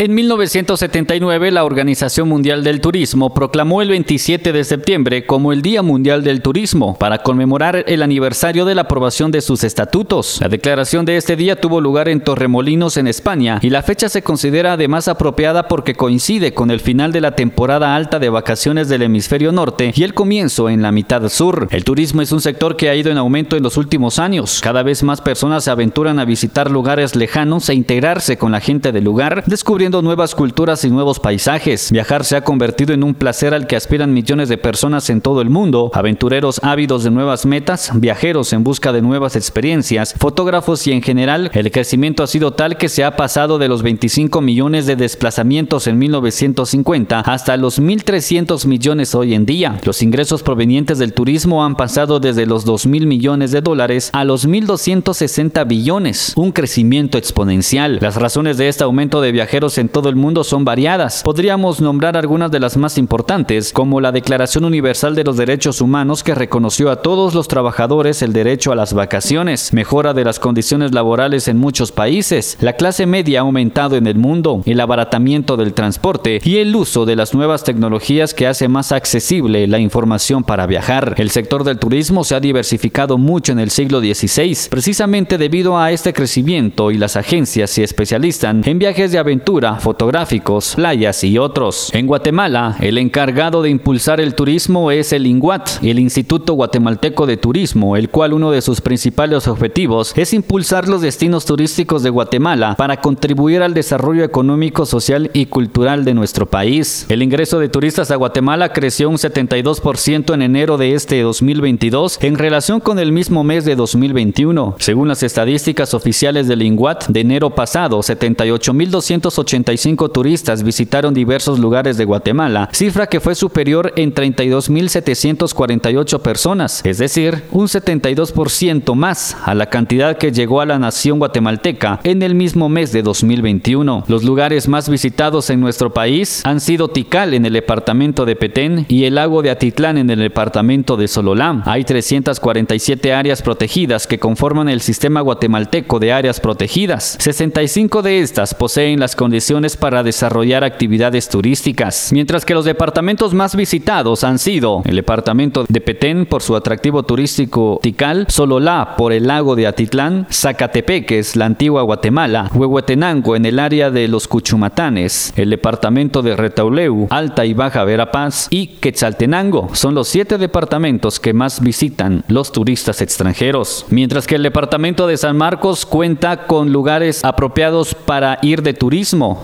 En 1979, la Organización Mundial del Turismo proclamó el 27 de septiembre como el Día Mundial del Turismo para conmemorar el aniversario de la aprobación de sus estatutos. La declaración de este día tuvo lugar en Torremolinos, en España, y la fecha se considera además apropiada porque coincide con el final de la temporada alta de vacaciones del hemisferio norte y el comienzo en la mitad sur. El turismo es un sector que ha ido en aumento en los últimos años. Cada vez más personas se aventuran a visitar lugares lejanos e integrarse con la gente del lugar, descubriendo nuevas culturas y nuevos paisajes. Viajar se ha convertido en un placer al que aspiran millones de personas en todo el mundo, aventureros ávidos de nuevas metas, viajeros en busca de nuevas experiencias, fotógrafos y en general, el crecimiento ha sido tal que se ha pasado de los 25 millones de desplazamientos en 1950 hasta los 1.300 millones hoy en día. Los ingresos provenientes del turismo han pasado desde los 2.000 millones de dólares a los 1.260 billones, un crecimiento exponencial. Las razones de este aumento de viajeros en todo el mundo son variadas. Podríamos nombrar algunas de las más importantes, como la Declaración Universal de los Derechos Humanos que reconoció a todos los trabajadores el derecho a las vacaciones, mejora de las condiciones laborales en muchos países, la clase media ha aumentado en el mundo, el abaratamiento del transporte y el uso de las nuevas tecnologías que hace más accesible la información para viajar. El sector del turismo se ha diversificado mucho en el siglo XVI, precisamente debido a este crecimiento y las agencias se especializan en viajes de aventura fotográficos, playas y otros. En Guatemala, el encargado de impulsar el turismo es el INGUAT, el Instituto Guatemalteco de Turismo, el cual uno de sus principales objetivos es impulsar los destinos turísticos de Guatemala para contribuir al desarrollo económico, social y cultural de nuestro país. El ingreso de turistas a Guatemala creció un 72% en enero de este 2022 en relación con el mismo mes de 2021. Según las estadísticas oficiales del INGUAT, de enero pasado, 78.280 85 turistas visitaron diversos lugares de Guatemala, cifra que fue superior en 32.748 personas, es decir, un 72% más a la cantidad que llegó a la nación guatemalteca en el mismo mes de 2021. Los lugares más visitados en nuestro país han sido Tikal en el departamento de Petén y el lago de Atitlán en el departamento de Sololá. Hay 347 áreas protegidas que conforman el sistema guatemalteco de áreas protegidas. 65 de estas poseen las condiciones para desarrollar actividades turísticas, mientras que los departamentos más visitados han sido el departamento de Petén por su atractivo turístico Tikal, Sololá por el lago de Atitlán, Zacatepeques, la antigua Guatemala, Huehuetenango en el área de los Cuchumatanes, el departamento de Retauleu, Alta y Baja Verapaz y Quetzaltenango son los siete departamentos que más visitan los turistas extranjeros, mientras que el departamento de San Marcos cuenta con lugares apropiados para ir de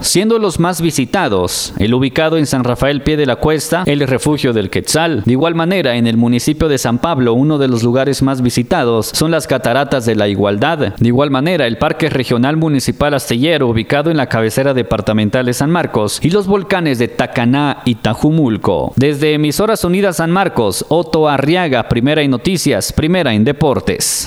siendo los más visitados el ubicado en San Rafael Pie de la Cuesta, el refugio del Quetzal. De igual manera, en el municipio de San Pablo, uno de los lugares más visitados son las cataratas de la Igualdad. De igual manera, el Parque Regional Municipal Astillero, ubicado en la cabecera departamental de San Marcos, y los volcanes de Tacaná y Tajumulco. Desde Emisoras Unidas San Marcos, Otto Arriaga, Primera en Noticias, Primera en Deportes.